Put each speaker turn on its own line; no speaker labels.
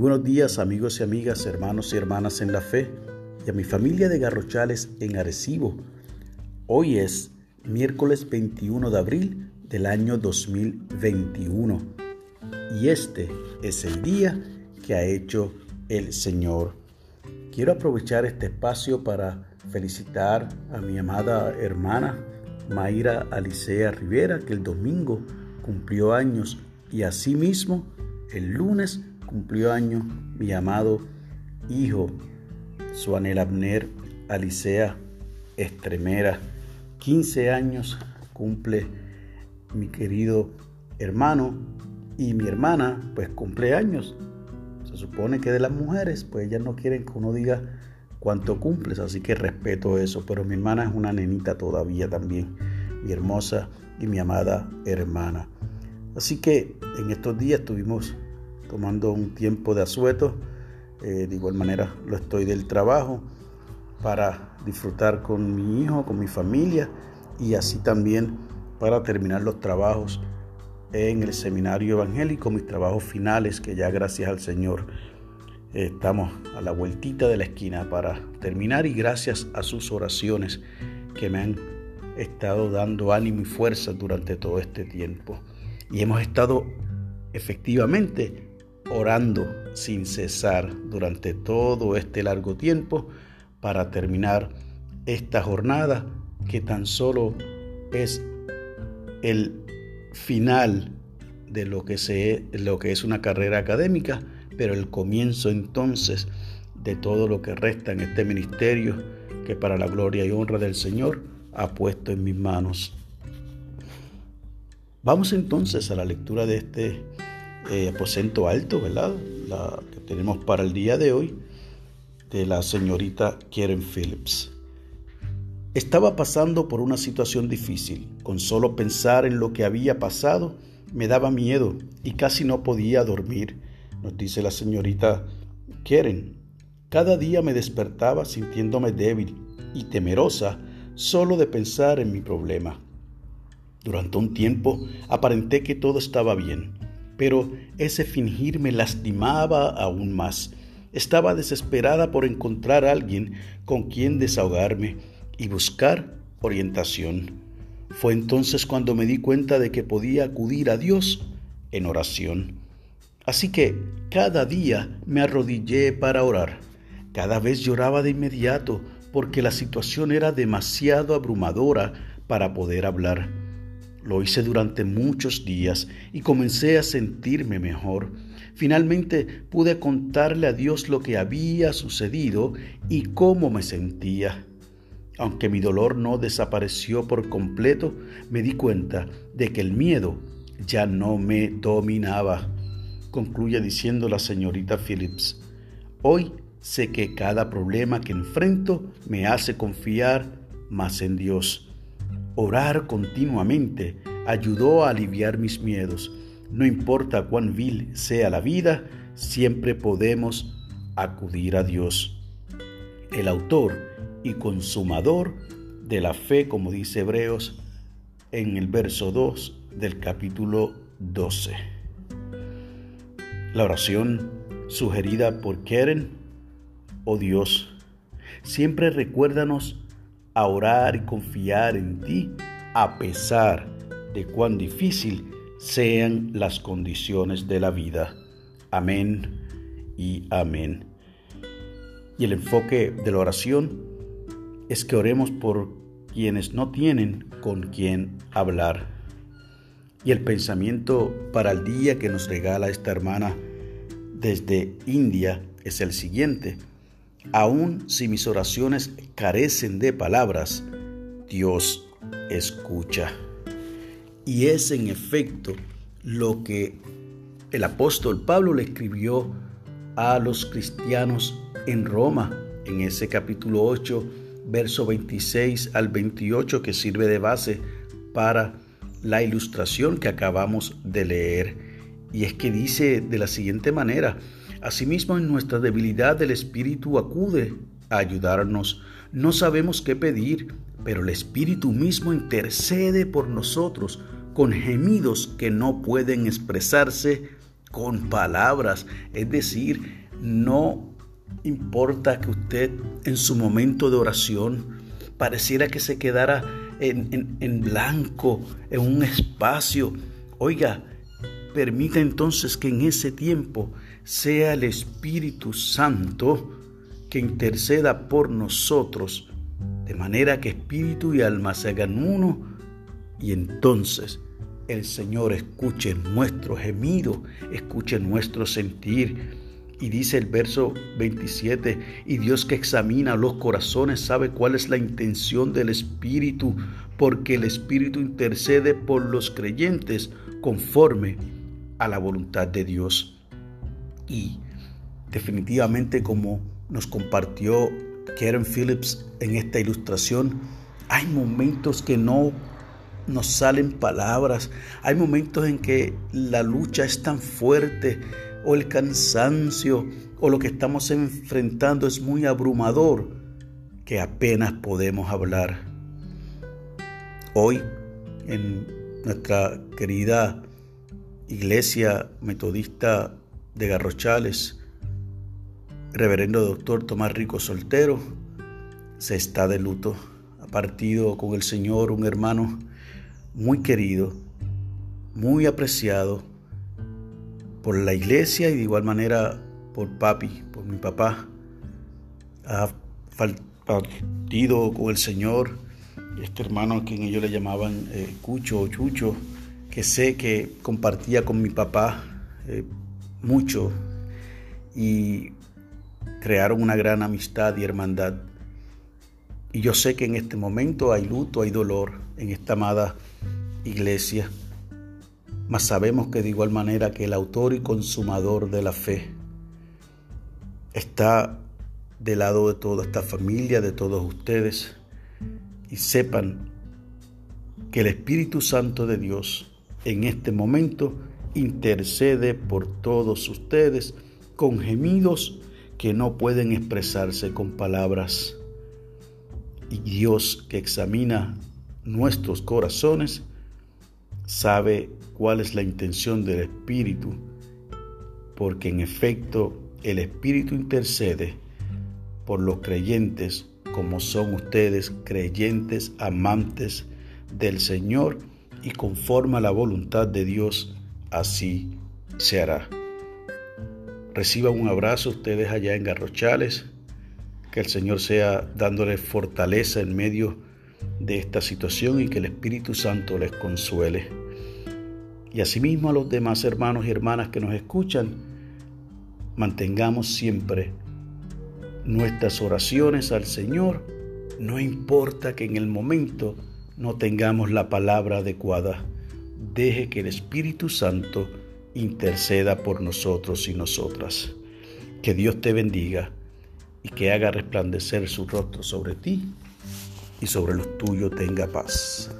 buenos días amigos y amigas, hermanos y hermanas en la fe y a mi familia de Garrochales en Arecibo. Hoy es miércoles 21 de abril del año 2021 y este es el día que ha hecho el Señor. Quiero aprovechar este espacio para felicitar a mi amada hermana Mayra Alicea Rivera que el domingo cumplió años y asimismo el lunes cumplió años mi amado hijo Suanel Abner Alicea Estremera. 15 años cumple mi querido hermano y mi hermana pues cumple años. Se supone que de las mujeres pues ellas no quieren que uno diga cuánto cumples, así que respeto eso, pero mi hermana es una nenita todavía también, mi hermosa y mi amada hermana. Así que en estos días estuvimos tomando un tiempo de asueto, eh, de igual manera lo estoy del trabajo, para disfrutar con mi hijo, con mi familia y así también para terminar los trabajos en el seminario evangélico, mis trabajos finales que ya gracias al Señor estamos a la vueltita de la esquina para terminar y gracias a sus oraciones que me han estado dando ánimo y fuerza durante todo este tiempo. Y hemos estado efectivamente orando sin cesar durante todo este largo tiempo para terminar esta jornada que tan solo es el final de lo que, lo que es una carrera académica, pero el comienzo entonces de todo lo que resta en este ministerio que para la gloria y honra del Señor ha puesto en mis manos. Vamos entonces a la lectura de este eh, aposento alto, ¿verdad? La que tenemos para el día de hoy, de la señorita Karen Phillips. Estaba pasando por una situación difícil. Con solo pensar en lo que había pasado, me daba miedo y casi no podía dormir, nos dice la señorita Karen. Cada día me despertaba sintiéndome débil y temerosa solo de pensar en mi problema. Durante un tiempo aparenté que todo estaba bien, pero ese fingir me lastimaba aún más. Estaba desesperada por encontrar a alguien con quien desahogarme y buscar orientación. Fue entonces cuando me di cuenta de que podía acudir a Dios en oración. Así que cada día me arrodillé para orar. Cada vez lloraba de inmediato porque la situación era demasiado abrumadora para poder hablar. Lo hice durante muchos días y comencé a sentirme mejor. Finalmente pude contarle a Dios lo que había sucedido y cómo me sentía. Aunque mi dolor no desapareció por completo, me di cuenta de que el miedo ya no me dominaba. Concluye diciendo la señorita Phillips. Hoy sé que cada problema que enfrento me hace confiar más en Dios. Orar continuamente ayudó a aliviar mis miedos. No importa cuán vil sea la vida, siempre podemos acudir a Dios. El autor y consumador de la fe, como dice Hebreos en el verso 2 del capítulo 12. La oración sugerida por Keren, oh Dios, siempre recuérdanos a orar y confiar en ti a pesar de cuán difícil sean las condiciones de la vida. Amén y amén. Y el enfoque de la oración es que oremos por quienes no tienen con quien hablar. Y el pensamiento para el día que nos regala esta hermana desde India es el siguiente. Aun si mis oraciones carecen de palabras, Dios escucha. Y es en efecto lo que el apóstol Pablo le escribió a los cristianos en Roma, en ese capítulo 8, verso 26 al 28, que sirve de base para la ilustración que acabamos de leer. Y es que dice de la siguiente manera, Asimismo, en nuestra debilidad el Espíritu acude a ayudarnos. No sabemos qué pedir, pero el Espíritu mismo intercede por nosotros con gemidos que no pueden expresarse con palabras. Es decir, no importa que usted en su momento de oración pareciera que se quedara en, en blanco, en un espacio. Oiga, permita entonces que en ese tiempo sea el Espíritu Santo que interceda por nosotros, de manera que espíritu y alma se hagan uno, y entonces el Señor escuche nuestro gemido, escuche nuestro sentir. Y dice el verso 27, y Dios que examina los corazones sabe cuál es la intención del Espíritu, porque el Espíritu intercede por los creyentes conforme a la voluntad de Dios. Y definitivamente como nos compartió Karen Phillips en esta ilustración, hay momentos que no nos salen palabras, hay momentos en que la lucha es tan fuerte o el cansancio o lo que estamos enfrentando es muy abrumador que apenas podemos hablar. Hoy en nuestra querida iglesia metodista de Garrochales, reverendo doctor Tomás Rico Soltero, se está de luto. Ha partido con el Señor un hermano muy querido, muy apreciado por la iglesia y de igual manera por papi, por mi papá. Ha partido con el Señor este hermano a quien ellos le llamaban eh, Cucho o Chucho, que sé que compartía con mi papá eh, mucho y crearon una gran amistad y hermandad. Y yo sé que en este momento hay luto, hay dolor en esta amada iglesia, mas sabemos que de igual manera que el autor y consumador de la fe está del lado de toda esta familia, de todos ustedes, y sepan que el Espíritu Santo de Dios en este momento intercede por todos ustedes con gemidos que no pueden expresarse con palabras. Y Dios que examina nuestros corazones sabe cuál es la intención del Espíritu, porque en efecto el Espíritu intercede por los creyentes como son ustedes creyentes, amantes del Señor y conforme a la voluntad de Dios, así se hará. Reciban un abrazo ustedes allá en Garrochales, que el Señor sea dándole fortaleza en medio de esta situación y que el Espíritu Santo les consuele. Y asimismo a los demás hermanos y hermanas que nos escuchan, mantengamos siempre nuestras oraciones al Señor, no importa que en el momento no tengamos la palabra adecuada. Deje que el Espíritu Santo interceda por nosotros y nosotras. Que Dios te bendiga y que haga resplandecer su rostro sobre ti y sobre los tuyos tenga paz.